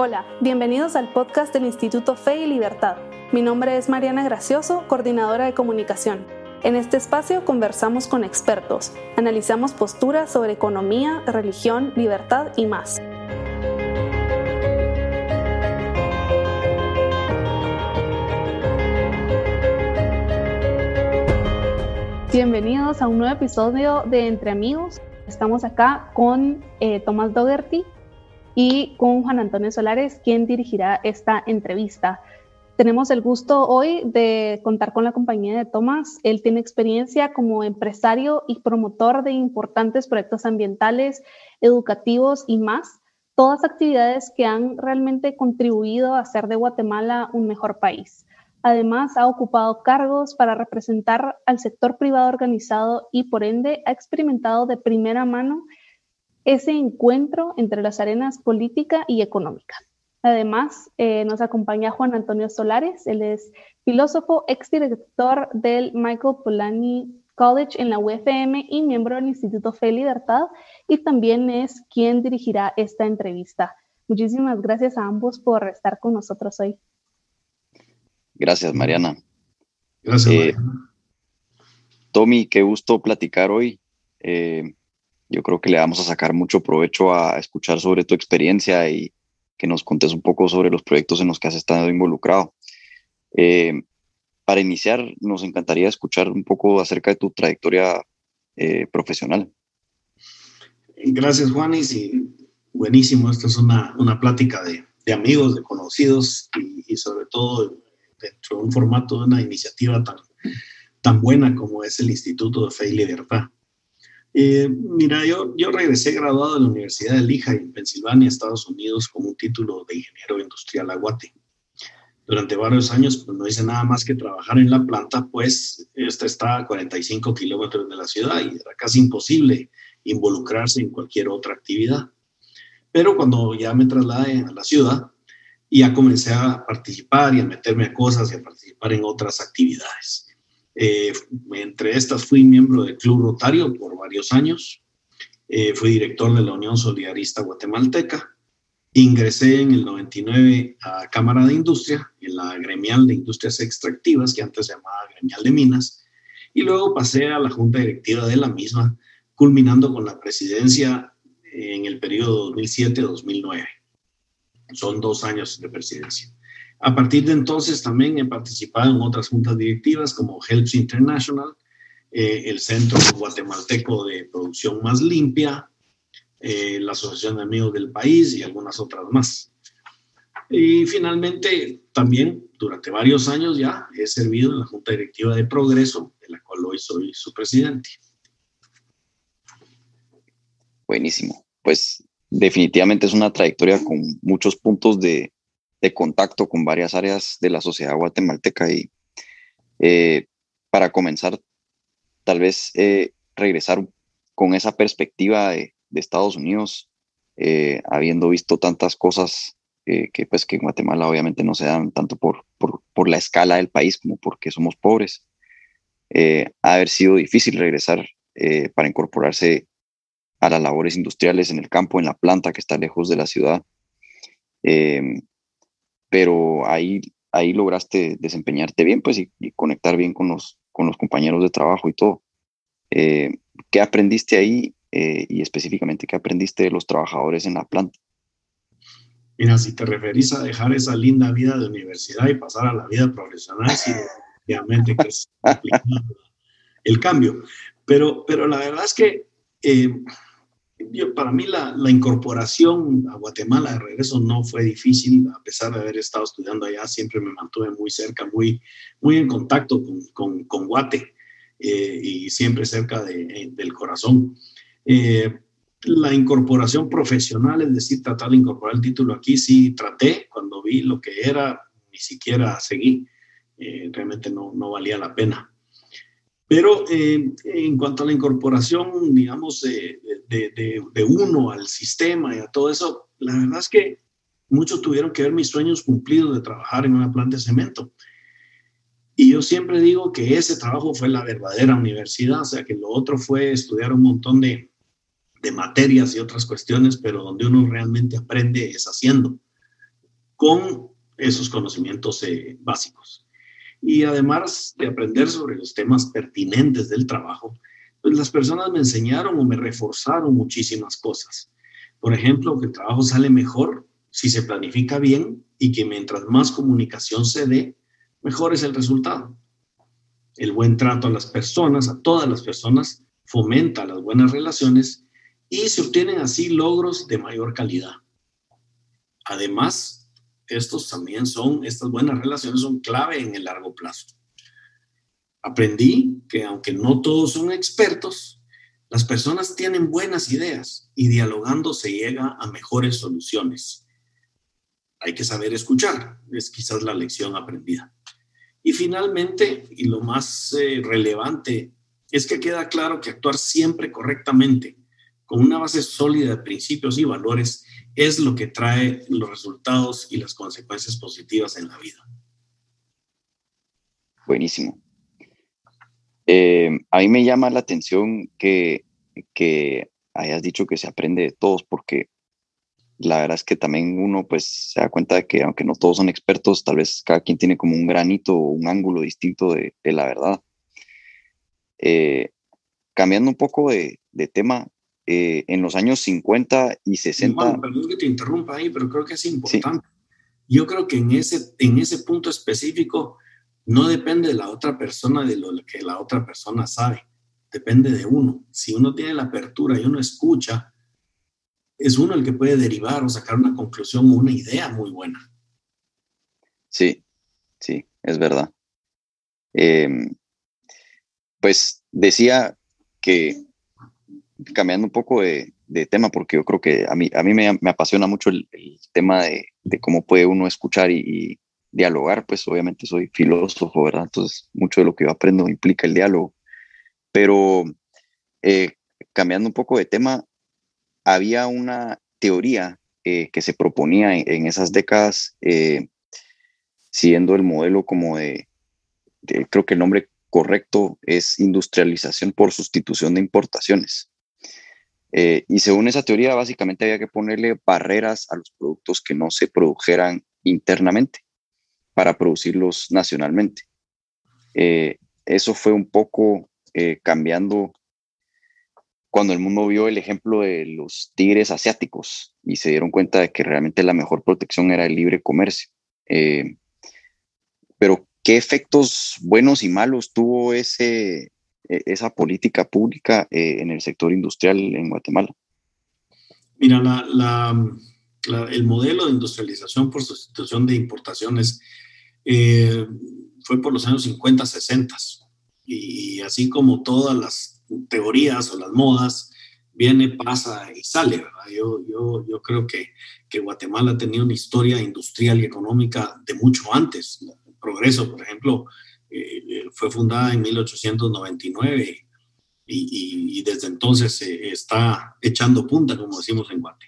Hola, bienvenidos al podcast del Instituto Fe y Libertad. Mi nombre es Mariana Gracioso, coordinadora de comunicación. En este espacio conversamos con expertos, analizamos posturas sobre economía, religión, libertad y más. Bienvenidos a un nuevo episodio de Entre Amigos. Estamos acá con eh, Tomás Dougherty, y con Juan Antonio Solares, quien dirigirá esta entrevista. Tenemos el gusto hoy de contar con la compañía de Tomás. Él tiene experiencia como empresario y promotor de importantes proyectos ambientales, educativos y más, todas actividades que han realmente contribuido a hacer de Guatemala un mejor país. Además, ha ocupado cargos para representar al sector privado organizado y por ende ha experimentado de primera mano ese encuentro entre las arenas política y económica. Además, eh, nos acompaña Juan Antonio Solares, él es filósofo, exdirector del Michael Polanyi College en la UFM y miembro del Instituto Fe y Libertad, y también es quien dirigirá esta entrevista. Muchísimas gracias a ambos por estar con nosotros hoy. Gracias, Mariana. Gracias, eh, Mariana. Tommy, qué gusto platicar hoy. Eh, yo creo que le vamos a sacar mucho provecho a escuchar sobre tu experiencia y que nos contes un poco sobre los proyectos en los que has estado involucrado. Eh, para iniciar, nos encantaría escuchar un poco acerca de tu trayectoria eh, profesional. Gracias, Juanis, y buenísimo. Esta es una, una plática de, de, amigos, de conocidos y, y, sobre todo dentro de un formato de una iniciativa tan, tan buena como es el Instituto de Fe y Libertad. Eh, mira, yo, yo regresé graduado de la Universidad de Lehigh en Pensilvania, Estados Unidos, con un título de ingeniero industrial aguate. Durante varios años pues, no hice nada más que trabajar en la planta, pues esta está a 45 kilómetros de la ciudad y era casi imposible involucrarse en cualquier otra actividad. Pero cuando ya me trasladé a la ciudad, ya comencé a participar y a meterme a cosas y a participar en otras actividades. Eh, entre estas fui miembro del Club Rotario por varios años, eh, fui director de la Unión Solidarista Guatemalteca, ingresé en el 99 a Cámara de Industria, en la gremial de industrias extractivas, que antes se llamaba gremial de minas, y luego pasé a la junta directiva de la misma, culminando con la presidencia en el periodo 2007-2009. Son dos años de presidencia. A partir de entonces también he participado en otras juntas directivas como Helps International, eh, el Centro Guatemalteco de Producción Más Limpia, eh, la Asociación de Amigos del País y algunas otras más. Y finalmente, también durante varios años ya he servido en la Junta Directiva de Progreso, de la cual hoy soy su presidente. Buenísimo. Pues definitivamente es una trayectoria con muchos puntos de, de contacto con varias áreas de la sociedad guatemalteca y eh, para comenzar, tal vez eh, regresar con esa perspectiva de, Estados Unidos, eh, habiendo visto tantas cosas que pues que en Guatemala obviamente no se dan tanto por, por, la escala del país como porque somos pobres. ha haber sido difícil regresar para incorporarse a las labores industriales en el campo, en la planta que está lejos de la ciudad pero ahí, ahí lograste desempeñarte bien, pues, y, conectar bien con los, con los compañeros de trabajo y todo. Eh, ¿Qué aprendiste ahí eh, y específicamente qué aprendiste de los trabajadores en la planta? Mira, si te referís a dejar esa linda vida de universidad y pasar a la vida profesional, sí, obviamente que es el cambio. Pero, pero la verdad es que eh, para mí la, incorporación a Guatemala de regreso no fue difícil, a pesar de haber estado estudiando allá, siempre me mantuve muy cerca, muy, muy en contacto con, con, Guate eh, y siempre cerca de, del corazón. Eh, la incorporación profesional, es decir, tratar de incorporar el título aquí, sí traté, cuando vi lo que era, ni siquiera seguí, eh, realmente no, no valía la pena. Pero eh, en cuanto a la incorporación, digamos, de, de, uno al sistema y a todo eso, la verdad es que muchos tuvieron que ver mis sueños cumplidos de trabajar en una planta de cemento. Y yo siempre digo que ese trabajo fue la verdadera universidad, o sea, que lo otro fue estudiar un montón de, de materias y otras cuestiones, pero donde uno realmente aprende es haciendo. con esos conocimientos eh, básicos. Y además de aprender sobre los temas pertinentes del trabajo, pues las personas me enseñaron o me reforzaron muchísimas cosas. Por ejemplo, que el trabajo sale mejor si se planifica bien y que mientras más comunicación se dé, mejor es el resultado. El buen trato a las personas, a todas las personas, fomenta las buenas relaciones y se obtienen así logros de mayor calidad. Además, estos también son, estas buenas relaciones son clave en el largo plazo. Aprendí que aunque no todos son expertos, las personas tienen buenas ideas y dialogando se llega a mejores soluciones. Hay que saber escuchar, es quizás la lección aprendida. Y finalmente, y lo más eh, relevante, es que queda claro que actuar siempre correctamente, con una base sólida de principios y valores, es lo que trae los resultados y las consecuencias positivas en la vida. Buenísimo. Eh, a mí me llama la atención que, que hayas dicho que se aprende de todos, porque la verdad es que también uno pues se da cuenta de que aunque no todos son expertos, tal vez cada quien tiene como un granito o un ángulo distinto de, la verdad. Eh, cambiando un poco de, tema, eh, en los años 50 y 60... perdón que te interrumpa ahí, pero creo que es importante. Yo creo que en ese, en ese punto específico no depende de la otra persona, de lo que la otra persona sabe, depende de uno. Si uno tiene la apertura y uno escucha, es uno el que puede derivar o sacar una conclusión o una idea muy buena. Sí, sí, es verdad. Em, pues decía que, cambiando un poco de, tema, porque yo creo que a mí, a mí me, apasiona mucho el, tema de, cómo puede uno escuchar y, dialogar, pues obviamente soy filósofo, ¿verdad? Entonces, mucho de lo que yo aprendo implica el diálogo. Pero eh, cambiando un poco de tema, había una teoría eh, que se proponía en, esas décadas, eh, siguiendo el modelo como de, creo que el nombre correcto es industrialización por sustitución de importaciones. Eh, y según esa teoría, básicamente había que ponerle barreras a los productos que no se produjeran internamente para producirlos nacionalmente. eso fue un poco cambiando cuando el mundo vio el ejemplo de los tigres asiáticos y se dieron cuenta de que realmente la mejor protección era el libre comercio. Eh, pero, ¿qué efectos buenos y malos tuvo ese, e, esa política pública eh, en el sector industrial en Guatemala? Mira, el modelo de industrialización por sustitución de importaciones eh, fue por los años 50, 60. Y así como todas las teorías o las modas, viene, pasa y sale, ¿verdad? Yo, yo, yo creo que, que Guatemala tenía una historia industrial y económica de mucho antes. El progreso, por ejemplo, eh, fue fundada en 1899 y, y, desde entonces se está echando punta, como decimos en Guate.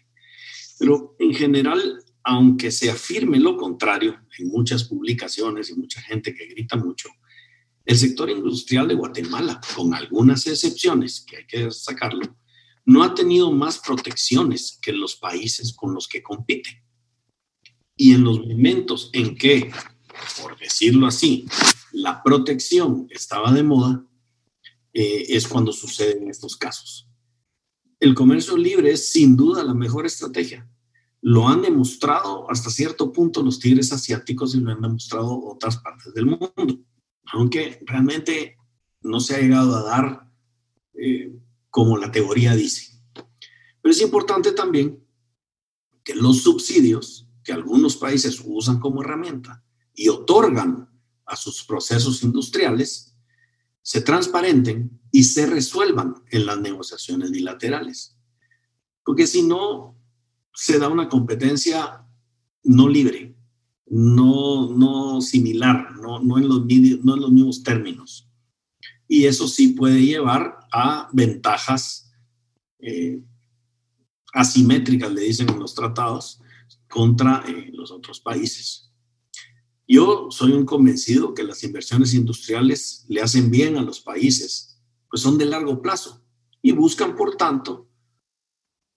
Pero en general, aunque se afirme lo contrario en muchas publicaciones y mucha gente que grita mucho, el sector industrial de Guatemala, con algunas excepciones que hay que sacarlo, no ha tenido más protecciones que los países con los que compite. Y en los momentos en que, por decirlo así, la protección estaba de moda, eh, es cuando suceden estos casos. El comercio libre es sin duda la mejor estrategia. Lo han demostrado hasta cierto punto los tigres asiáticos y lo han demostrado otras partes del mundo aunque realmente no se ha llegado a dar eh, como la teoría dice. Pero es importante también que los subsidios que algunos países usan como herramienta y otorgan a sus procesos industriales se transparenten y se resuelvan en las negociaciones bilaterales. Porque si no, se da una competencia no libre, no, no similar, no, no, en los, no en los mismos términos. Y eso sí puede llevar a ventajas eh, asimétricas, le dicen en los tratados, contra eh, los otros países. Yo soy un convencido que las inversiones industriales le hacen bien a los países, pues son de largo plazo y buscan, por tanto,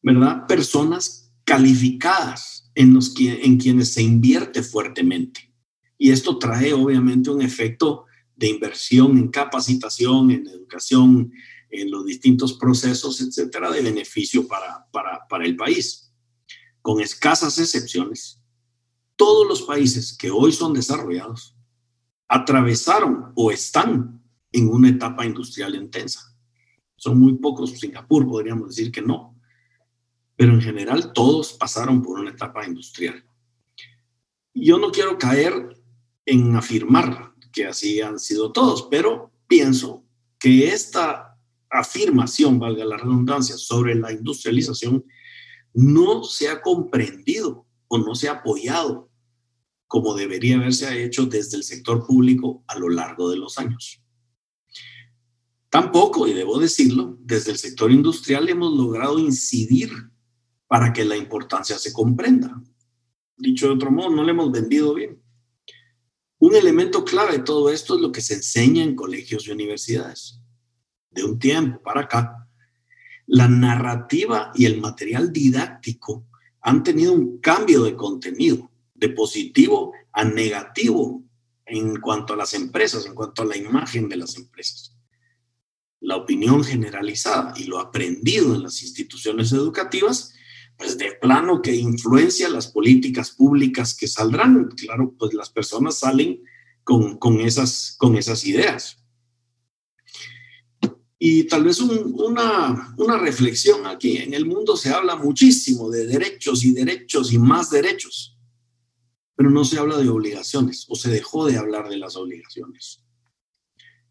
¿verdad? Personas calificadas en, los, en quienes se invierte fuertemente. Y esto trae obviamente un efecto de inversión en capacitación, en educación, en los distintos procesos, etcétera, de beneficio para, para, para el país. Con escasas excepciones, todos los países que hoy son desarrollados atravesaron o están en una etapa industrial intensa. Son muy pocos, Singapur podríamos decir que no, pero en general todos pasaron por una etapa industrial. Yo no quiero caer en afirmar que así han sido todos, pero pienso que esta afirmación, valga la redundancia, sobre la industrialización no se ha comprendido o no se ha apoyado como debería haberse hecho desde el sector público a lo largo de los años. Tampoco, y debo decirlo, desde el sector industrial hemos logrado incidir para que la importancia se comprenda. Dicho de otro modo, no le hemos vendido bien. Un elemento clave de todo esto es lo que se enseña en colegios y universidades. De un tiempo para acá, la narrativa y el material didáctico han tenido un cambio de contenido, de positivo a negativo en cuanto a las empresas, en cuanto a la imagen de las empresas. La opinión generalizada y lo aprendido en las instituciones educativas, pues de plano que influencia las políticas públicas que saldrán. Claro, pues las personas salen con, con esas, con esas ideas. Y tal vez una, una reflexión aquí. En el mundo se habla muchísimo de derechos y derechos y más derechos, pero no se habla de obligaciones o se dejó de hablar de las obligaciones.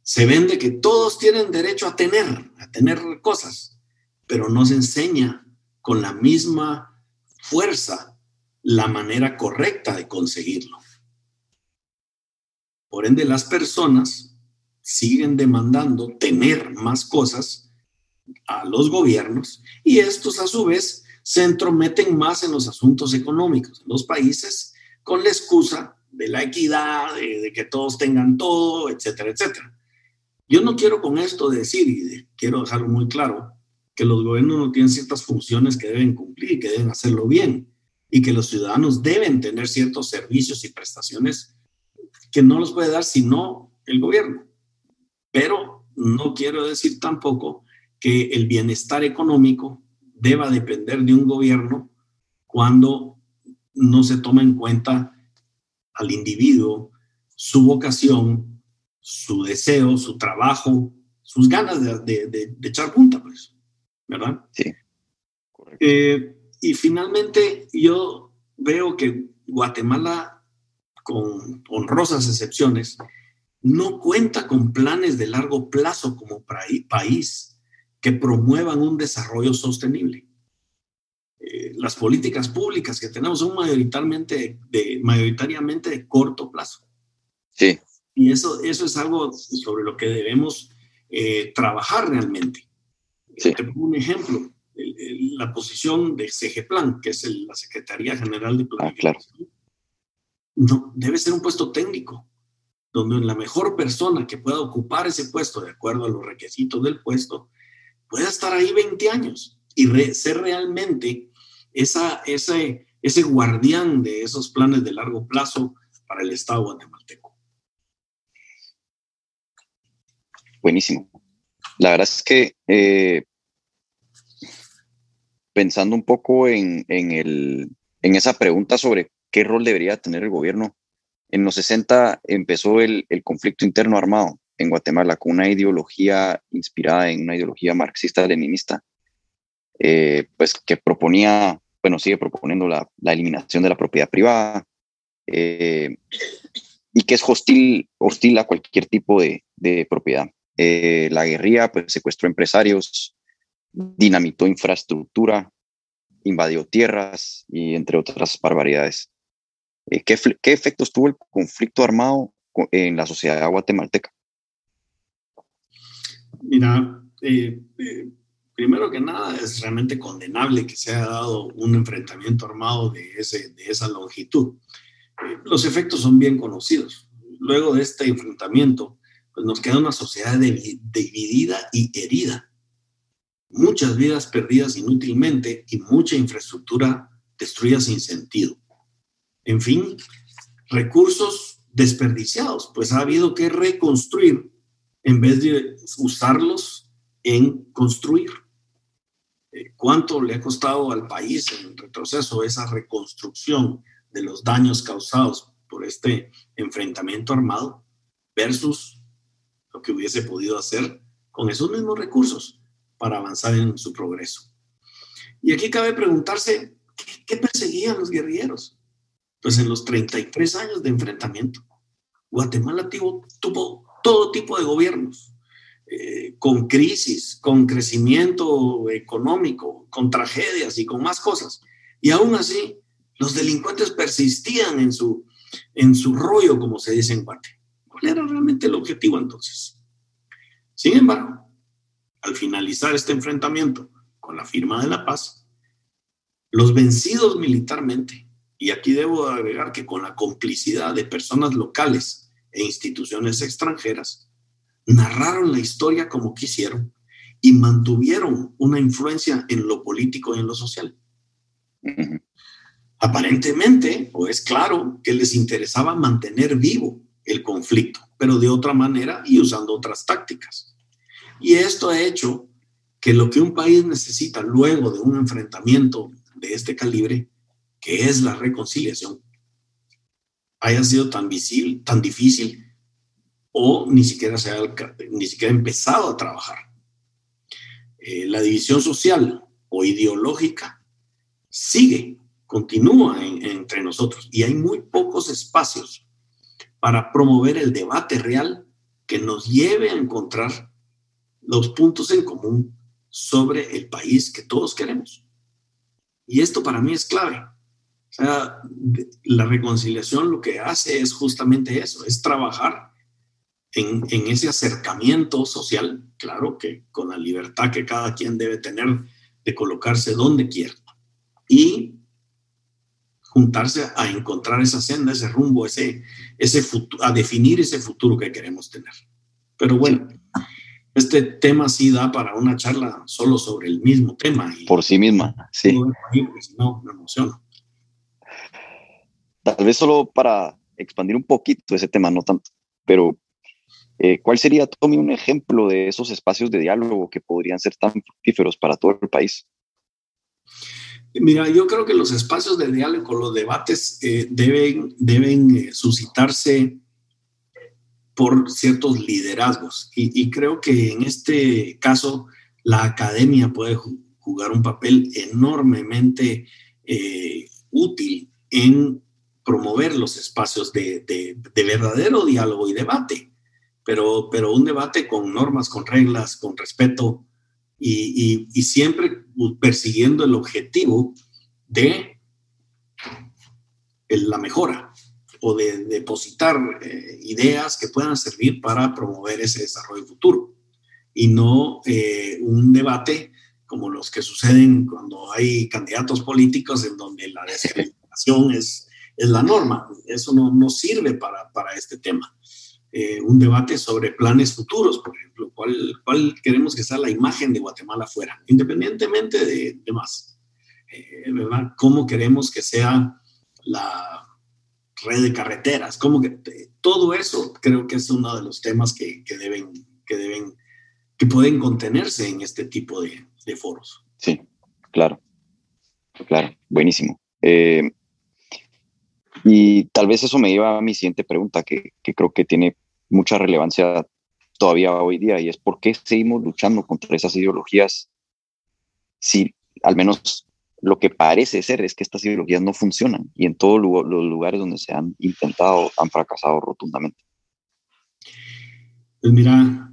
Se vende que todos tienen derecho a tener, a tener cosas, pero no se enseña con la misma fuerza la manera correcta de conseguirlo. Por ende, las personas siguen demandando tener más cosas a los gobiernos y estos a su vez se entrometen más en los asuntos económicos en los países con la excusa de la equidad, de, que todos tengan todo, etcétera, etcétera. Yo no quiero con esto decir, y quiero dejarlo muy claro, que los gobiernos no tienen ciertas funciones que deben cumplir y que deben hacerlo bien, y que los ciudadanos deben tener ciertos servicios y prestaciones que no los puede dar sino el gobierno. Pero no quiero decir tampoco que el bienestar económico deba depender de un gobierno cuando no se toma en cuenta al individuo, su vocación, su deseo, su trabajo, sus ganas de, echar punta, pues, ¿verdad? Sí. Eh, y finalmente yo veo que Guatemala, con honrosas excepciones, no cuenta con planes de largo plazo como país que promuevan un desarrollo sostenible. Eh, las políticas públicas que tenemos son mayoritariamente de, mayoritariamente de corto plazo. Sí. Y eso, eso es algo sobre lo que debemos eh, trabajar realmente. Sí. Te pongo un ejemplo, la posición de Plan, que es la Secretaría General de Planificación. Ah, claro. No, debe ser un puesto técnico donde la mejor persona que pueda ocupar ese puesto de acuerdo a los requisitos del puesto pueda estar ahí 20 años y ser realmente esa, ese, ese guardián de esos planes de largo plazo para el Estado guatemalteco. Buenísimo. La verdad es que eh, pensando un poco en, en, el, en esa pregunta sobre qué rol debería tener el gobierno, en los 60 empezó el, conflicto interno armado en Guatemala con una ideología inspirada en una ideología marxista-leninista, eh, pues que proponía, bueno, sigue proponiendo la, eliminación de la propiedad privada eh, y que es hostil, hostil a cualquier tipo de, propiedad. Eh, la guerrilla pues, secuestró empresarios, dinamitó infraestructura, invadió tierras y entre otras barbaridades. Eh, ¿qué, ¿qué, efectos tuvo el conflicto armado en la sociedad guatemalteca? Mira, eh, primero que nada es realmente condenable que se haya dado un enfrentamiento armado de, ese, de esa longitud. los efectos son bien conocidos. Luego de este enfrentamiento, pues nos queda una sociedad dividida y herida. Muchas vidas perdidas inútilmente y mucha infraestructura destruida sin sentido. En fin, recursos desperdiciados, pues ha habido que reconstruir en vez de usarlos en construir. Eh, ¿Cuánto le ha costado al país en retroceso esa reconstrucción de los daños causados por este enfrentamiento armado versus lo que hubiese podido hacer con esos mismos recursos para avanzar en su progreso? Y aquí cabe preguntarse, ¿qué, perseguían los guerrilleros? Pues en los 33 años de enfrentamiento, Guatemala tuvo, todo tipo de gobiernos, eh, con crisis, con crecimiento económico, con tragedias y con más cosas. Y aún así, los delincuentes persistían en su, en su rollo, como se dice en Guate. ¿Cuál era realmente el objetivo entonces? Sin embargo, al finalizar este enfrentamiento con la firma de la paz, los vencidos militarmente, y aquí debo agregar que con la complicidad de personas locales e instituciones extranjeras, narraron la historia como quisieron y mantuvieron una influencia en lo político y en lo social. Aparentemente, o es claro, que les interesaba mantener vivo el conflicto, pero de otra manera y usando otras tácticas. Y esto ha hecho que lo que un país necesita luego de un enfrentamiento de este calibre, que es la reconciliación, haya sido tan visible, tan difícil o ni siquiera se ha, ni siquiera empezado a trabajar. Eh, la división social o ideológica sigue, continúa entre nosotros y hay muy pocos espacios para promover el debate real que nos lleve a encontrar los puntos en común sobre el país que todos queremos. Y esto para mí es clave. O sea, la reconciliación lo que hace es justamente eso, es trabajar en, en, ese acercamiento social, claro que con la libertad que cada quien debe tener de colocarse donde quiera y juntarse a encontrar esa senda, ese rumbo, ese, ese futuro, a definir ese futuro que queremos tener. Pero bueno, este tema sí da para una charla solo sobre el mismo tema. Y Por sí misma, sí. No, me emociono. Tal vez solo para expandir un poquito ese tema, no tanto, pero eh, ¿cuál sería, Tommy, un ejemplo de esos espacios de diálogo que podrían ser tan fructíferos para todo el país? Mira, yo creo que los espacios de diálogo, los debates eh, deben, deben eh, suscitarse por ciertos liderazgos. Y, creo que en este caso la academia puede jugar un papel enormemente útil en promover los espacios de, verdadero diálogo y debate, pero, pero un debate con normas, con reglas, con respeto y, siempre persiguiendo el objetivo de la mejora o de depositar eh, ideas que puedan servir para promover ese desarrollo futuro y no eh, un debate como los que suceden cuando hay candidatos políticos en donde la descalificación es es la norma. Eso no, no sirve para, para este tema. Eh, un debate sobre planes futuros, por ejemplo, ¿cuál, cuál queremos que sea la imagen de Guatemala fuera, independientemente de, de más. Eh, ¿verdad? ¿Cómo queremos que sea la red de carreteras? ¿Cómo que, todo eso creo que es uno de los temas que, que, deben, que deben, que pueden contenerse en este tipo de, de foros. Sí, claro, claro, buenísimo. Eh, y tal vez eso me lleva a mi siguiente pregunta, que, creo que tiene mucha relevancia todavía hoy día, y es por qué seguimos luchando contra esas ideologías si al menos lo que parece ser es que estas ideologías no funcionan y en todos los lugares donde se han intentado han fracasado rotundamente. Pues mira,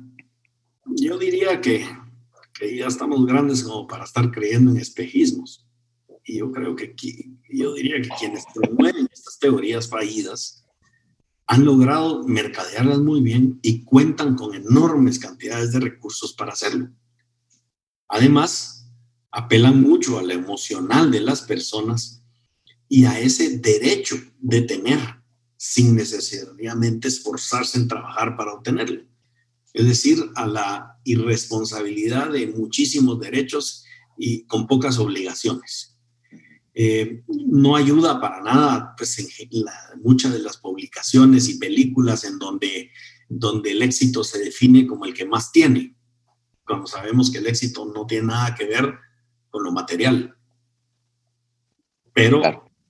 yo diría que, que ya estamos grandes como para estar creyendo en espejismos. Y yo creo que yo diría que quienes promueven estas teorías fallidas han logrado mercadearlas muy bien y cuentan con enormes cantidades de recursos para hacerlo. Además, apelan mucho a lo emocional de las personas y a ese derecho de tener sin necesariamente esforzarse en trabajar para obtenerlo. Es decir, a la irresponsabilidad de muchísimos derechos y con pocas obligaciones. Eh, no ayuda para nada, pues, en muchas de las publicaciones y películas en donde, donde el éxito se define como el que más tiene, cuando sabemos que el éxito no tiene nada que ver con lo material. Pero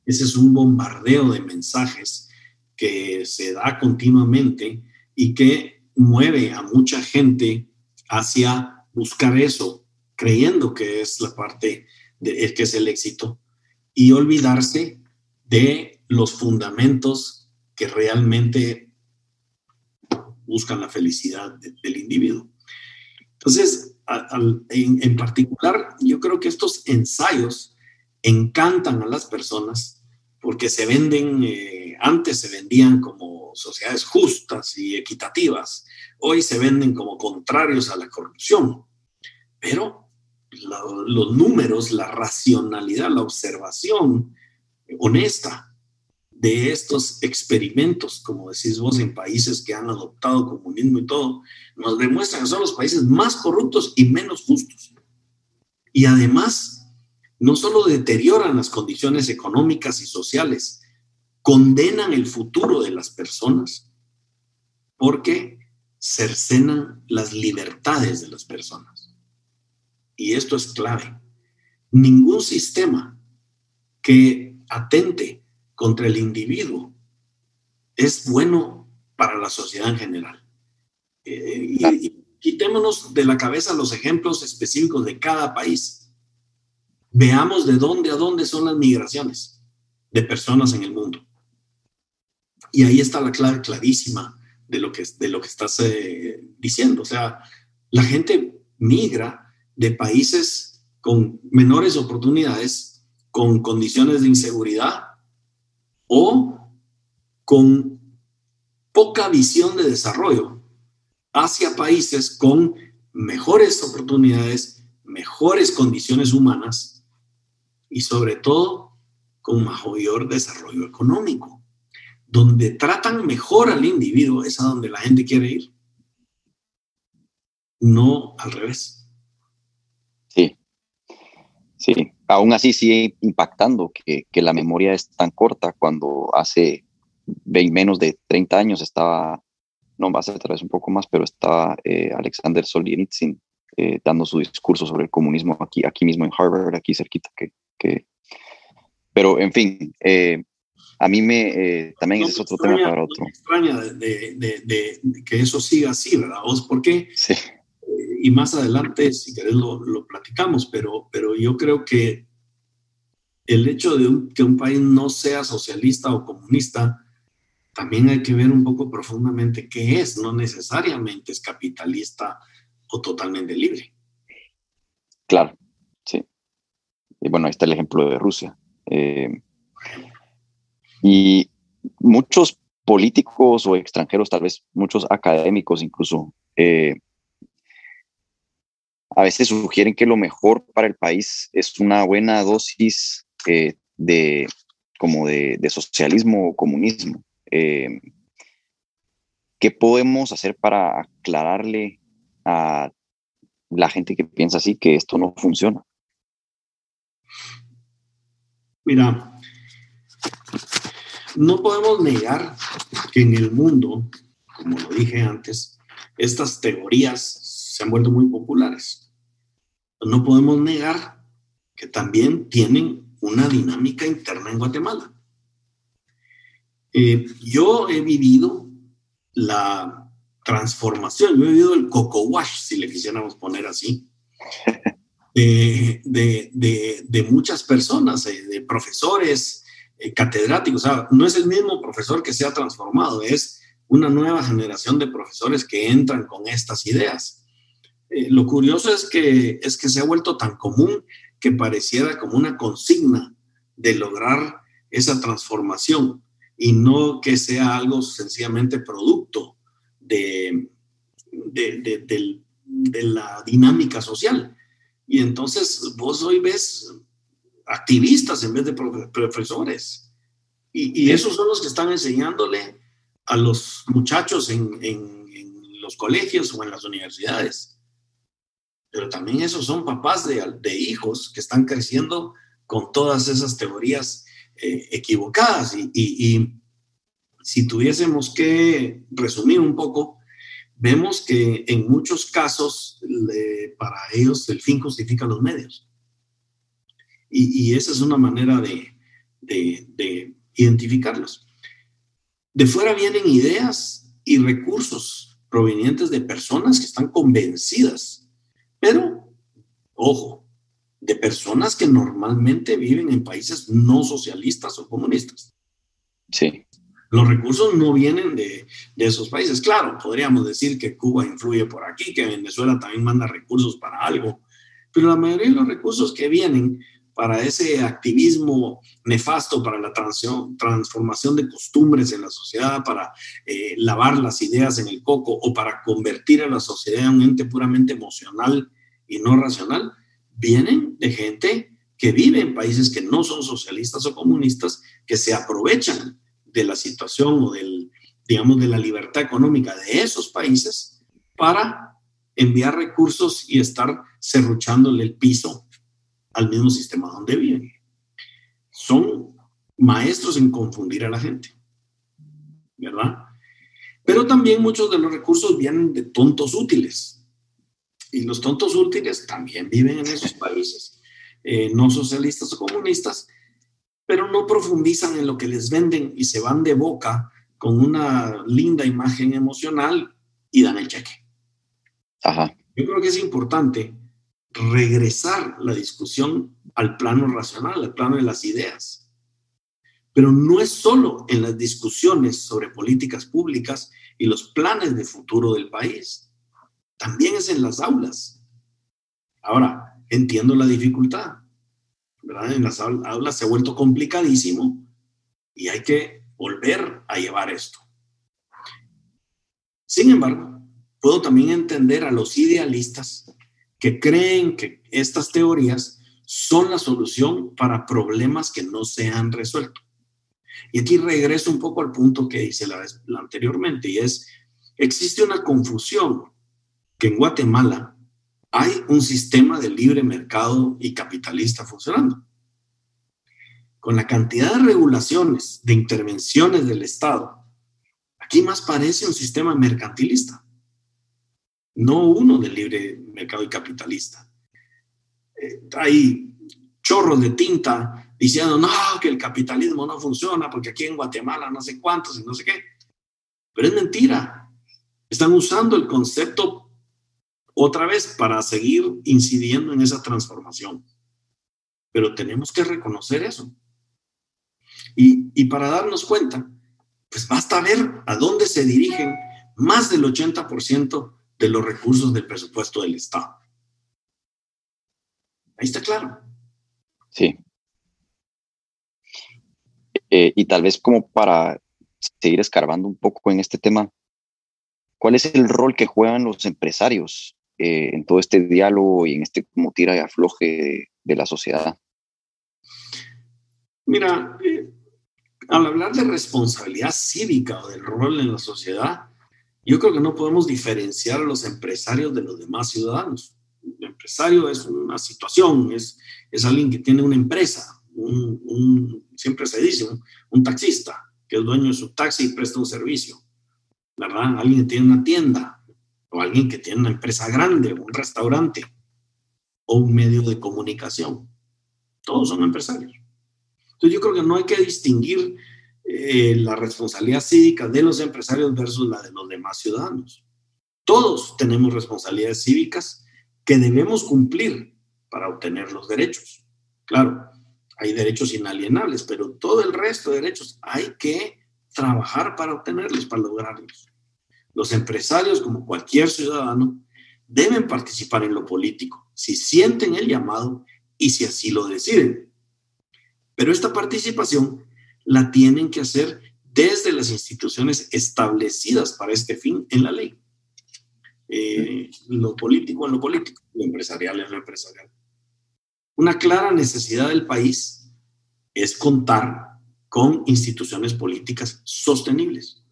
ese es un bombardeo de mensajes que se da continuamente y que mueve a mucha gente hacia buscar eso, creyendo que es la parte de, que es el éxito y olvidarse de los fundamentos que realmente buscan la felicidad del individuo. Entonces, en, particular, yo creo que estos ensayos encantan a las personas porque se venden, eh, antes se vendían como sociedades justas y equitativas, hoy se venden como contrarios a la corrupción, pero los números, la racionalidad, la observación honesta de estos experimentos, como decís vos, en países que han adoptado comunismo y todo, nos demuestran que son los países más corruptos y menos justos. Y además, no solo deterioran las condiciones económicas y sociales, condenan el futuro de las personas porque cercenan las libertades de las personas. Y esto es clave. Ningún sistema que atente contra el individuo es bueno para la sociedad en general. Eh, y, quitémonos de la cabeza los ejemplos específicos de cada país. Veamos de dónde a dónde son las migraciones de personas en el mundo. Y ahí está la clave clarísima de lo que, de lo que estás eh, diciendo. O sea, la gente migra de países con menores oportunidades, con condiciones de inseguridad, o con poca visión de desarrollo hacia países con mejores oportunidades, mejores condiciones humanas y sobre todo con mayor desarrollo económico. Donde tratan mejor al individuo es a donde la gente quiere ir. No al revés. Sí, aún así sigue impactando que, que, la memoria es tan corta cuando hace menos de 30 años estaba, no va a ser otra vez un poco más, pero estaba eh, Alexander Solzhenitsyn eh, dando su discurso sobre el comunismo aquí, aquí mismo en Harvard, aquí cerquita. Que, que... Pero, en fin, eh, a mí me, también ese es otro tema para otro. Me extraña de, de, de, que eso siga así, ¿verdad? ¿Vos por qué? Sí y más adelante, si querés, lo, lo, platicamos, pero, pero yo creo que el hecho de que un país no sea socialista o comunista, también hay que ver un poco profundamente qué es, no necesariamente es capitalista o totalmente libre. Claro, sí. Y bueno, ahí está el ejemplo de Rusia. Eh, y muchos políticos o extranjeros, tal vez muchos académicos incluso, eh, a veces sugieren que lo mejor para el país es una buena dosis eh, de, como de, socialismo o comunismo. Eh, ¿Qué podemos hacer para aclararle a la gente que piensa así que esto no funciona? Mira, no podemos negar que en el mundo, como lo dije antes, estas teorías se han vuelto muy populares. No podemos negar que también tienen una dinámica interna en Guatemala. Eh, yo he vivido la transformación, yo he vivido el coco wash, si le quisiéramos poner así, de, de, de, muchas personas, eh, de profesores, eh, catedráticos. O sea, no es el mismo profesor que se ha transformado, es una nueva generación de profesores que entran con estas ideas. Eh, lo curioso es que, es que se ha vuelto tan común que pareciera como una consigna de lograr esa transformación y no que sea algo sencillamente producto de, de, la dinámica social. Y entonces vos hoy ves activistas en vez de profesores. Y, esos son los que están enseñándole a los muchachos en, en los colegios o en las universidades pero también esos son papás de, de hijos que están creciendo con todas esas teorías eh, equivocadas. Y, si tuviésemos que resumir un poco, vemos que en muchos casos para ellos el fin justifica los medios. Y, esa es una manera de, de identificarlos. De fuera vienen ideas y recursos provenientes de personas que están convencidas, pero, ojo, de personas que normalmente viven en países no socialistas o comunistas. Sí. Los recursos no vienen de, de, esos países. Claro, podríamos decir que Cuba influye por aquí, que Venezuela también manda recursos para algo, pero la mayoría de los recursos que vienen para ese activismo nefasto, para la transformación de costumbres en la sociedad, para eh, lavar las ideas en el coco o para convertir a la sociedad en un ente puramente emocional y no racional, vienen de gente que vive en países que no son socialistas o comunistas, que se aprovechan de la situación o del, digamos, de la libertad económica de esos países para enviar recursos y estar cerruchándole el piso al mismo sistema donde viven. Son maestros en confundir a la gente, ¿verdad? Pero también muchos de los recursos vienen de tontos útiles. Y los tontos útiles también viven en esos países, eh, no socialistas o comunistas, pero no profundizan en lo que les venden y se van de boca con una linda imagen emocional y dan el cheque. Ajá. Yo creo que es importante regresar la discusión al plano racional, al plano de las ideas. Pero no es solo en las discusiones sobre políticas públicas y los planes de futuro del país, también es en las aulas. Ahora, entiendo la dificultad, ¿verdad? En las aulas se ha vuelto complicadísimo y hay que volver a llevar esto. Sin embargo, puedo también entender a los idealistas que creen que estas teorías son la solución para problemas que no se han resuelto. Y aquí regreso un poco al punto que hice la, anteriormente, y es, existe una confusión que en Guatemala hay un sistema de libre mercado y capitalista funcionando. Con la cantidad de regulaciones, de intervenciones del Estado, aquí más parece un sistema mercantilista no uno de libre mercado y capitalista. Eh, hay chorros de tinta diciendo, no, que el capitalismo no funciona porque aquí en Guatemala no sé cuántos y no sé qué. Pero es mentira. Están usando el concepto otra vez para seguir incidiendo en esa transformación. Pero tenemos que reconocer eso. Y, y para darnos cuenta, pues basta ver a dónde se dirigen más del 80% de los recursos del presupuesto del Estado. Ahí está claro. Sí. Eh, y tal vez como para seguir escarbando un poco en este tema, ¿cuál es el rol que juegan los empresarios eh, en todo este diálogo y en este como tira y afloje de, la sociedad? Mira, eh, al hablar de responsabilidad cívica o del rol en la sociedad, yo creo que no podemos diferenciar a los empresarios de los demás ciudadanos. El empresario es una situación, es, es alguien que tiene una empresa, un, siempre se dice, un, taxista que es dueño de su taxi y presta un servicio, ¿verdad? Alguien que tiene una tienda o alguien que tiene una empresa grande, un restaurante o un medio de comunicación. Todos son empresarios. Entonces yo creo que no hay que distinguir eh, la responsabilidad cívica de los empresarios versus la de los demás ciudadanos. Todos tenemos responsabilidades cívicas que debemos cumplir para obtener los derechos. Claro, hay derechos inalienables, pero todo el resto de derechos hay que trabajar para obtenerlos, para lograrlos. Los empresarios, como cualquier ciudadano, deben participar en lo político si sienten el llamado y si así lo deciden. Pero esta participación la tienen que hacer desde las instituciones establecidas para este fin en la ley. Eh, lo político en lo político, lo empresarial en lo empresarial. Una clara necesidad del país es contar con instituciones políticas sostenibles,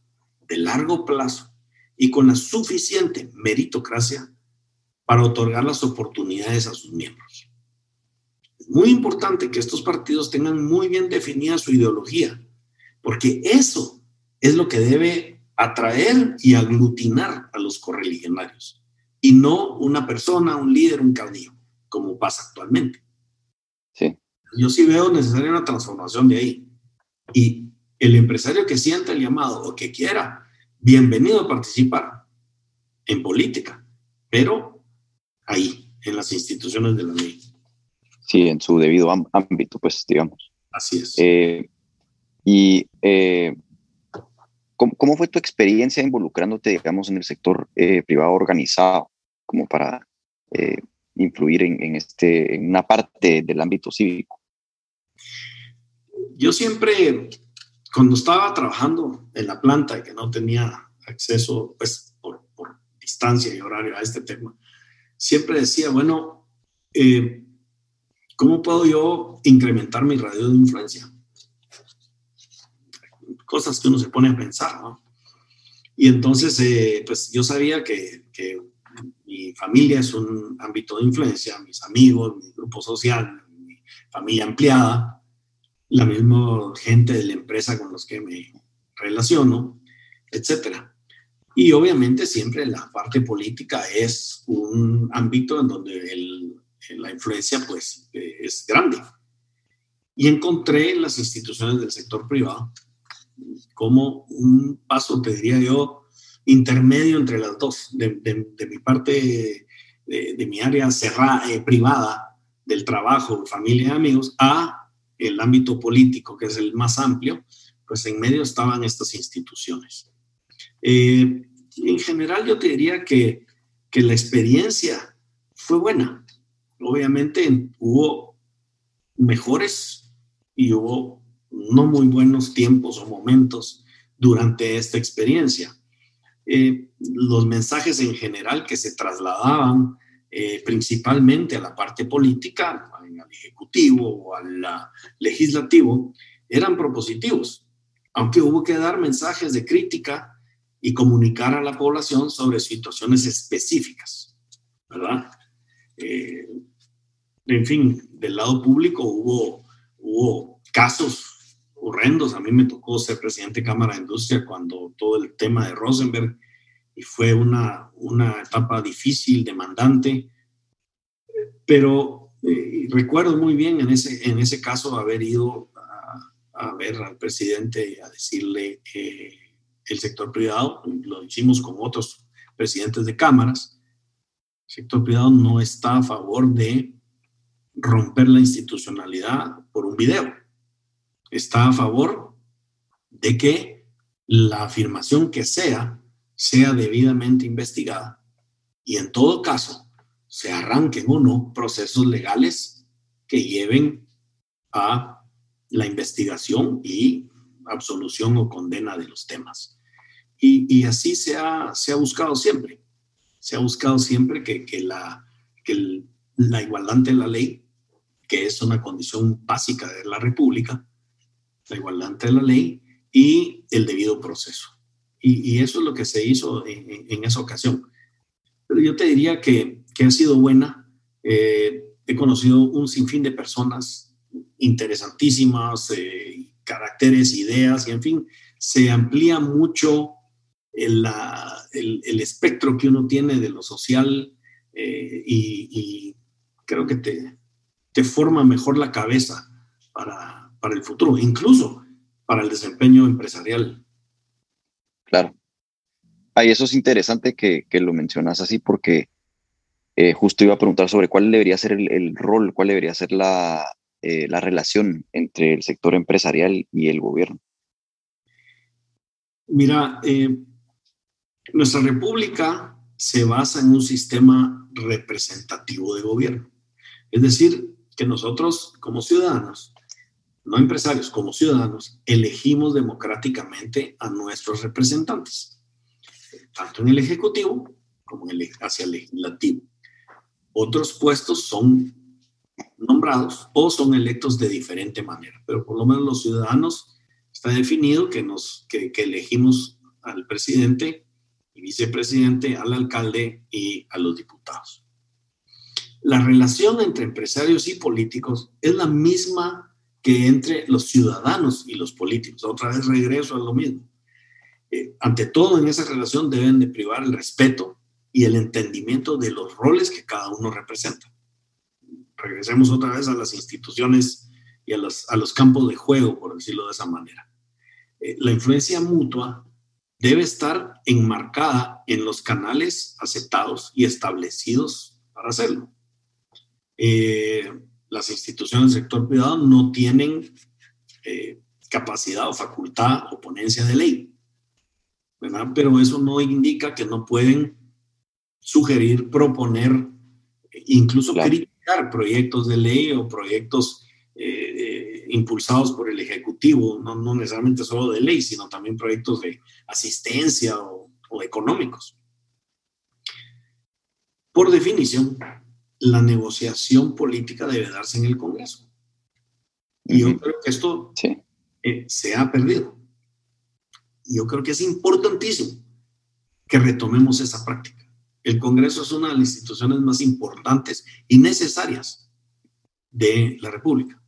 de largo plazo y con la suficiente meritocracia para otorgar las oportunidades a sus miembros. Es muy importante que estos partidos tengan muy bien definida su ideología, porque eso es lo que debe atraer y aglutinar a los correligionarios, y no una persona, un líder, un caudillo, como pasa actualmente. Sí. Yo sí veo necesaria una transformación de ahí. Y el empresario que sienta el llamado o que quiera, bienvenido a participar en política, pero ahí, en las instituciones de la ley. Sí, en su debido ámbito, pues, digamos. Así es. Eh, y eh, ¿cómo, fue tu experiencia involucrándote, digamos, en el sector eh, privado organizado, como para influir en, en, este, en una parte del ámbito cívico? Yo siempre, cuando estaba trabajando en la planta y que no tenía acceso, pues, por, por distancia y horario a este tema, siempre decía, bueno, eh, ¿cómo puedo yo incrementar mi radio de influencia? Cosas que uno se pone a pensar, ¿no? Y entonces, eh, pues yo sabía que, que, mi familia es un ámbito de influencia, mis amigos, mi grupo social, mi familia ampliada, la misma gente de la empresa con los que me relaciono, etcétera. Y obviamente siempre la parte política es un ámbito en donde la influencia pues eh, es grande. Y encontré las instituciones del sector privado como un paso, te diría yo, intermedio entre las dos, de, mi parte, de, mi área cerrada, eh, privada del trabajo, familia y amigos, a el ámbito político, que es el más amplio, pues en medio estaban estas instituciones. Eh, en general yo te diría que, que la experiencia fue buena. Obviamente hubo mejores y hubo no muy buenos tiempos o momentos durante esta experiencia. Eh, los mensajes en general que se trasladaban eh, principalmente a la parte política, al ejecutivo o al legislativo, eran propositivos, aunque hubo que dar mensajes de crítica y comunicar a la población sobre situaciones específicas, ¿verdad? Eh, en fin, del lado público hubo, hubo casos horrendos. A mí me tocó ser presidente de Cámara de Industria cuando todo el tema de Rosenberg y fue una, una etapa difícil, demandante, pero eh, recuerdo muy bien en ese, en ese caso haber ido a, ver al presidente a decirle que el sector privado, lo hicimos con otros presidentes de cámaras, sector privado no está a favor de romper la institucionalidad por un video. Está a favor de que la afirmación que sea sea debidamente investigada y en todo caso se arranquen o no procesos legales que lleven a la investigación y absolución o condena de los temas. Y, así se ha, se ha buscado siempre. Se ha buscado siempre que, que la, la igualdad ante la ley, que es una condición básica de la República, la igualdad ante la ley y el debido proceso. Y, eso es lo que se hizo en, esa ocasión. Pero yo te diría que, que ha sido buena. Eh, he conocido un sinfín de personas interesantísimas, eh, caracteres, ideas, y en fin, se amplía mucho el, el, espectro que uno tiene de lo social eh, y, creo que te, te, forma mejor la cabeza para, para, el futuro, incluso para el desempeño empresarial. Claro. Ay, eso es interesante que, que lo mencionas así porque eh, justo iba a preguntar sobre cuál debería ser el, rol, cuál debería ser la, eh, la relación entre el sector empresarial y el gobierno. Mira, eh, nuestra república se basa en un sistema representativo de gobierno. Es decir, que nosotros como ciudadanos, no empresarios, como ciudadanos, elegimos democráticamente a nuestros representantes, tanto en el Ejecutivo como en el, hacia el Legislativo. Otros puestos son nombrados o son electos de diferente manera, pero por lo menos los ciudadanos está definido que, nos, que elegimos al presidente vicepresidente, al alcalde y a los diputados. la relación entre empresarios y políticos es la misma que entre los ciudadanos y los políticos. Otra vez regreso a lo mismo. Eh, ante todo, en esa relación deben de privar el respeto y el entendimiento de los roles que cada uno representa. Regresemos otra vez a las instituciones y a los, a los campos de juego, por decirlo de esa manera. Eh, la influencia mutua debe estar enmarcada en los canales aceptados y establecidos para hacerlo. Eh, las instituciones del sector privado no tienen eh, capacidad o facultad o ponencia de ley, ¿verdad? Pero eso no indica que no pueden sugerir, proponer, incluso criticar proyectos de ley o proyectos impulsados por el Ejecutivo, no, no, necesariamente solo de ley, sino también proyectos de asistencia o, o económicos. Por definición, la negociación política debe darse en el Congreso. Y yo creo que esto eh, se ha perdido. Y yo creo que es importantísimo que retomemos esa práctica. El Congreso es una de las instituciones más importantes y necesarias de la República.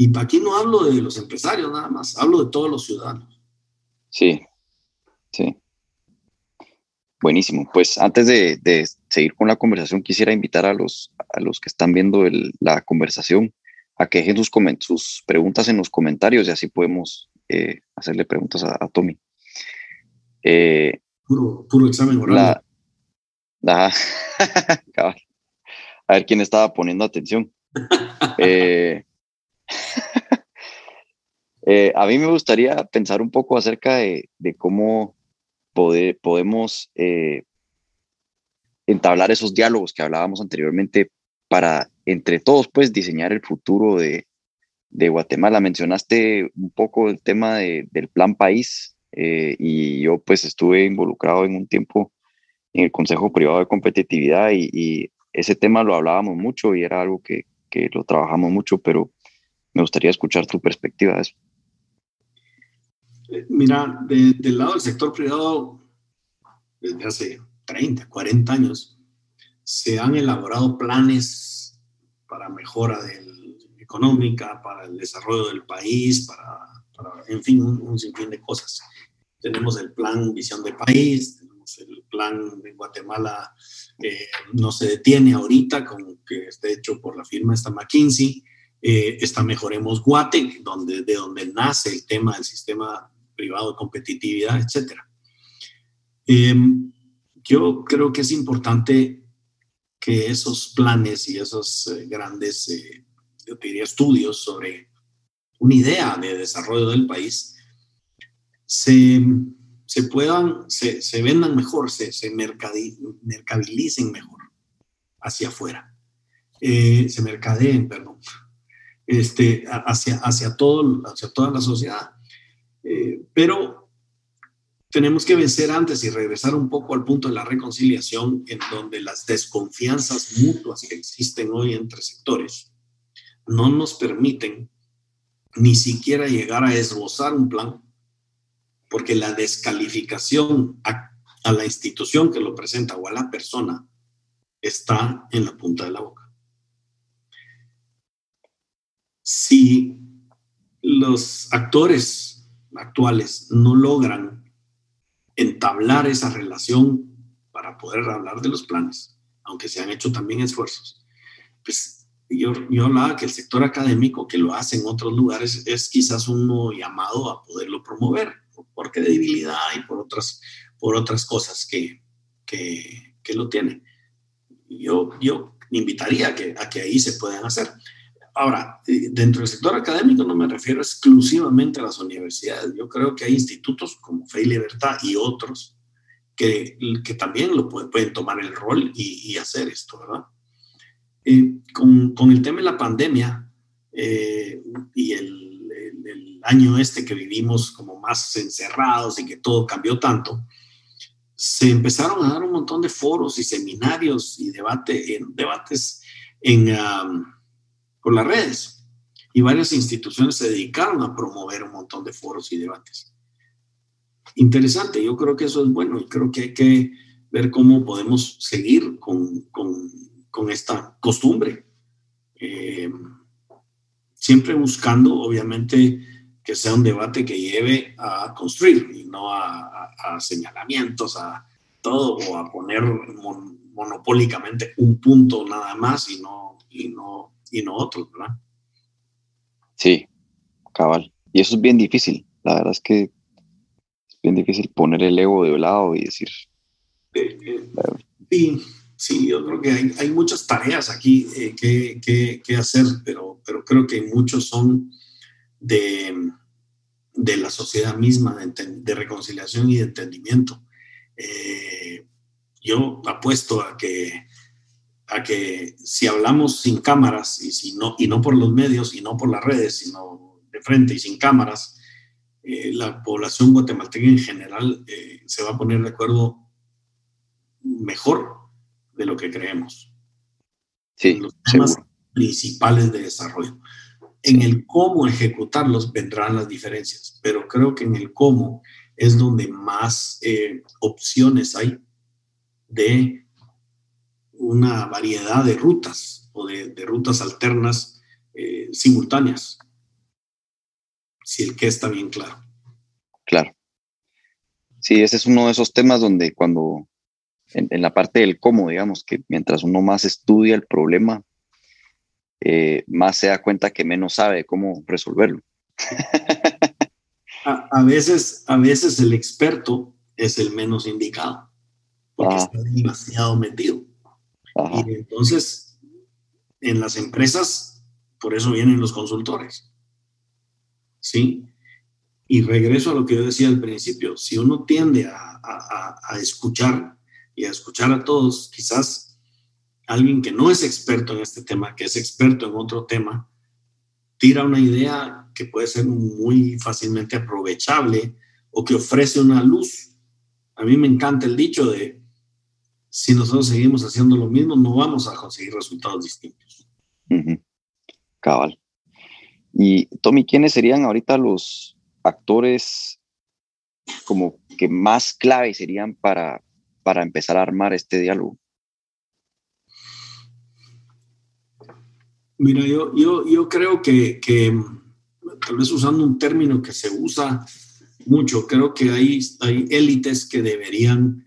Y aquí no hablo de los empresarios nada más, hablo de todos los ciudadanos. Sí, sí. Buenísimo. Pues antes de, seguir con la conversación, quisiera invitar a los, a los que están viendo la conversación a que dejen sus, sus, preguntas en los comentarios y así podemos eh, hacerle preguntas a, Tommy. Eh, puro, examen oral. a ver quién estaba poniendo atención. Eh, a mí me gustaría pensar un poco acerca de, cómo podemos eh, entablar esos diálogos que hablábamos anteriormente para entre todos pues diseñar el futuro de, Guatemala. Mencionaste un poco el tema del plan país eh, y yo pues estuve involucrado en un tiempo en el Consejo Privado de Competitividad y, ese tema lo hablábamos mucho y era algo que, lo trabajamos mucho, pero me gustaría escuchar tu perspectiva de eso. Mira, del lado del sector privado, desde hace 30, 40 años, se han elaborado planes para mejora económica, para el desarrollo del país, para, en fin, un, sinfín de cosas. Tenemos el plan Visión de País, tenemos el plan de Guatemala, eh, no se detiene ahorita, con que esté hecho por la firma esta McKinsey, eh, está Mejoremos Guate, donde, de donde nace el tema del sistema privado de competitividad, etc. Em, yo creo que es importante que esos planes y esos eh, grandes, eh, yo diría, estudios sobre una idea de desarrollo del país se, se puedan, se, se, vendan mejor, se, se mercabilicen mejor hacia afuera, eh, se mercadeen, perdón, este, hacia, hacia, todo, hacia toda la sociedad. Eh, pero tenemos que vencer antes y regresar un poco al punto de la reconciliación, en donde las desconfianzas mutuas que existen hoy entre sectores no nos permiten ni siquiera llegar a esbozar un plan, porque la descalificación a, a la institución que lo presenta o a la persona está en la punta de la boca. Si los actores actuales no logran entablar esa relación para poder hablar de los planes, aunque se han hecho también esfuerzos. Pues yo, yo hablaba que el sector académico, que lo hace en otros lugares, es quizás uno llamado a poderlo promover por credibilidad y por otras, por otras cosas que, que, lo tienen. Yo, yo invitaría a que, a que ahí se puedan hacer. Ahora, eh, dentro del sector académico no me refiero exclusivamente a las universidades. Yo creo que hay institutos como Fe y Libertad y otros que, que también lo pueden, tomar el rol y, hacer esto, ¿verdad? Eh, con, con, el tema de la pandemia eh, y el, el, año este que vivimos como más encerrados y que todo cambió tanto, se empezaron a dar un montón de foros y seminarios y debate, en, debates en por las redes. Y varias instituciones se dedicaron a promover un montón de foros y debates. Interesante, yo creo que eso es bueno y creo que hay que ver cómo podemos seguir con, con, con esta costumbre. Eh, siempre buscando, obviamente, que sea un debate que lleve a construir y no a, señalamientos, a todo, o a poner monopólicamente un punto nada más y no, y no, y no otro, ¿verdad? Sí, cabal. Y eso es bien difícil. La verdad es que es bien difícil poner el ego de lado y decir. Eh, eh, sí, sí, yo creo que hay, hay muchas tareas aquí eh, que, que, que, hacer, pero, pero creo que muchos son de, de la sociedad misma, de, de reconciliación y de entendimiento. yo apuesto a que a que si hablamos sin cámaras y, si no, y no por los medios y no por las redes, sino de frente y sin cámaras, eh, la población guatemalteca en general eh, se va a poner de acuerdo mejor de lo que creemos. Sí, en los temas principales de desarrollo. En el cómo ejecutarlos vendrán las diferencias, pero creo que en el cómo es donde más eh, opciones hay de una variedad de rutas o de, rutas alternas eh, simultáneas, si el que está bien claro. Claro. Sí, ese es uno de esos temas donde cuando, en, la parte del cómo, digamos, que mientras uno más estudia el problema, eh, más se da cuenta que menos sabe cómo resolverlo. a, veces, a veces el experto es el menos indicado, porque ah. está demasiado metido. Y entonces, en las empresas, por eso vienen los consultores. ¿Sí? Y regreso a lo que yo decía al principio, si uno tiende a, a, escuchar y a escuchar a todos, quizás alguien que no es experto en este tema, que es experto en otro tema, tira una idea que puede ser muy fácilmente aprovechable o que ofrece una luz. A mí me encanta el dicho de si nosotros seguimos haciendo lo mismo, no vamos a conseguir resultados distintos. Cabal. Y Tommy, ¿quiénes serían ahorita los actores como que más clave serían para, para empezar a armar este diálogo? Mira, yo, yo, yo creo que, que, tal vez usando un término que se usa mucho, creo que hay, hay élites que deberían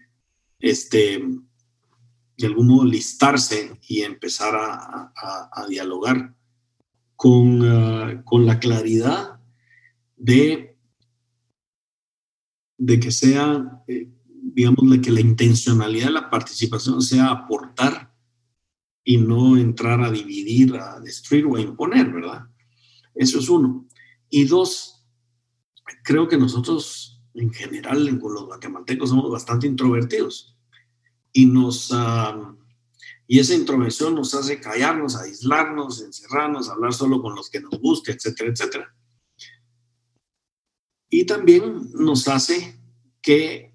este, de algún modo listarse y empezar a, dialogar con, ah, con, la claridad de, de que sea, eh, digamos, de que la intencionalidad de la participación sea aportar y no entrar a dividir, a destruir o a imponer, ¿verdad? Eso es uno. Y dos, creo que nosotros en general, con los guatemaltecos, somos bastante introvertidos y nos... y esa introversión nos hace callarnos, aislarnos, encerrarnos, hablar solo con los que nos guste, etcétera, etcétera. Y también nos hace que,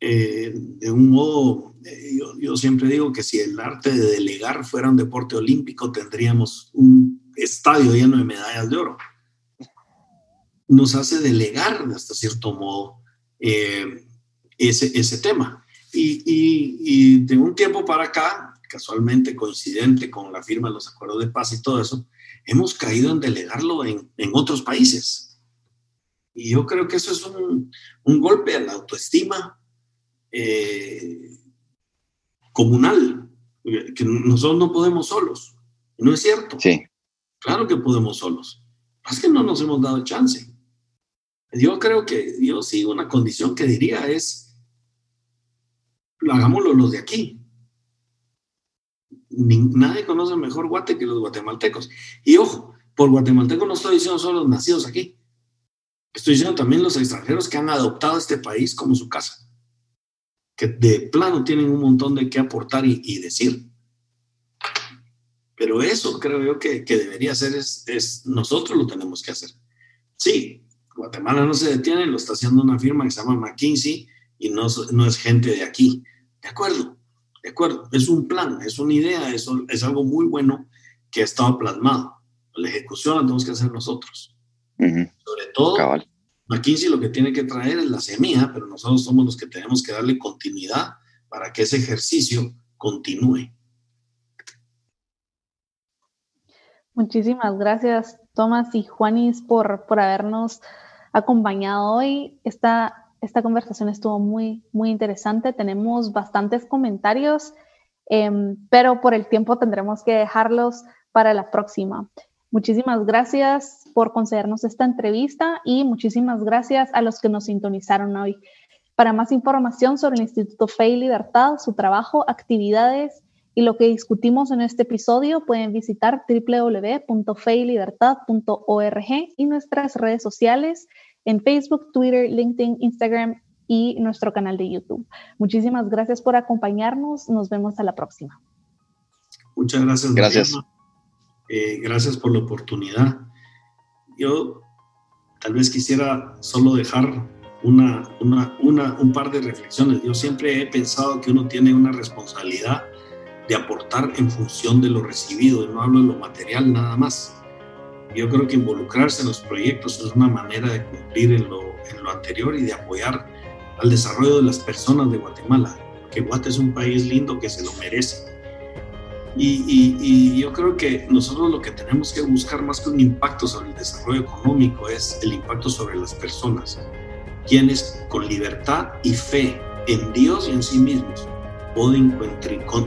eh, de un modo, eh, yo, yo, siempre digo que si el arte de delegar fuera un deporte olímpico, tendríamos un estadio lleno de medallas de oro. Nos hace delegar, hasta cierto modo, eh, ese, ese tema. Y, de un tiempo para acá, casualmente coincidente con la firma de los acuerdos de paz y todo eso, hemos caído en delegarlo en, otros países. Y yo creo que eso es un, golpe a la autoestima eh, comunal, que nosotros no podemos solos. ¿No es cierto? Sí. Claro que podemos solos. Es que no nos hemos dado chance. Yo creo que yo sí, una condición que diría es hagámoslo los de aquí. nadie conoce mejor Guate que los guatemaltecos. Y ojo, por guatemaltecos no estoy diciendo solo los nacidos aquí. Estoy diciendo también los extranjeros que han adoptado este país como su casa. Que de plano tienen un montón de qué aportar y, decir. Pero eso creo yo que, que debería ser, es, es, nosotros lo tenemos que hacer. Sí, Guatemala no se detiene, lo está haciendo una firma que se llama McKinsey y no, no es gente de aquí. De acuerdo, de acuerdo. Es un plan, es una idea, es, es algo muy bueno que ha estado plasmado. La ejecución la tenemos que hacer nosotros. Sobre todo, Cabal. McKinsey lo que tiene que traer es la semilla, pero nosotros somos los que tenemos que darle continuidad para que ese ejercicio continúe. Muchísimas gracias, Tomás y Juanis, por, por habernos acompañado hoy. Esta, esta conversación estuvo muy, muy interesante. Tenemos bastantes comentarios, em, pero por el tiempo tendremos que dejarlos para la próxima. Muchísimas gracias por concedernos esta entrevista y muchísimas gracias a los que nos sintonizaron hoy. Para más información sobre el Instituto Fe y Libertad, su trabajo, actividades y lo que discutimos en este episodio, pueden visitar www.feylibertad.org y nuestras redes sociales en Facebook, Twitter, LinkedIn, Instagram y nuestro canal de YouTube. Muchísimas gracias por acompañarnos. Nos vemos a la próxima. Muchas gracias. Gracias. Eh, gracias por la oportunidad. Yo tal vez quisiera solo dejar una, una, una, un par de reflexiones. Yo siempre he pensado que uno tiene una responsabilidad de aportar en función de lo recibido, no hablo de lo material nada más. Yo creo que involucrarse en los proyectos es una manera de cumplir en lo, en lo anterior y de apoyar al desarrollo de las personas de Guatemala, que Guatemala es un país lindo que se lo merece. Y, y, y, yo creo que nosotros lo que tenemos que buscar más que un impacto sobre el desarrollo económico es el impacto sobre las personas, quienes con libertad y fe en Dios y en sí mismos pueden,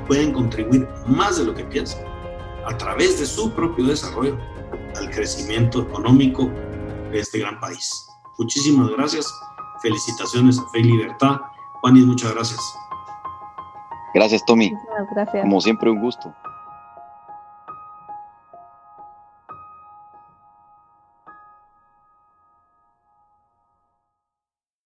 pueden contribuir más de lo que piensan a través de su propio desarrollo al crecimiento económico de este gran país. Muchísimas gracias. Felicitaciones a Fe y Libertad. Juanis, muchas gracias. Gracias, Tommy. Gracias. Como siempre, un gusto.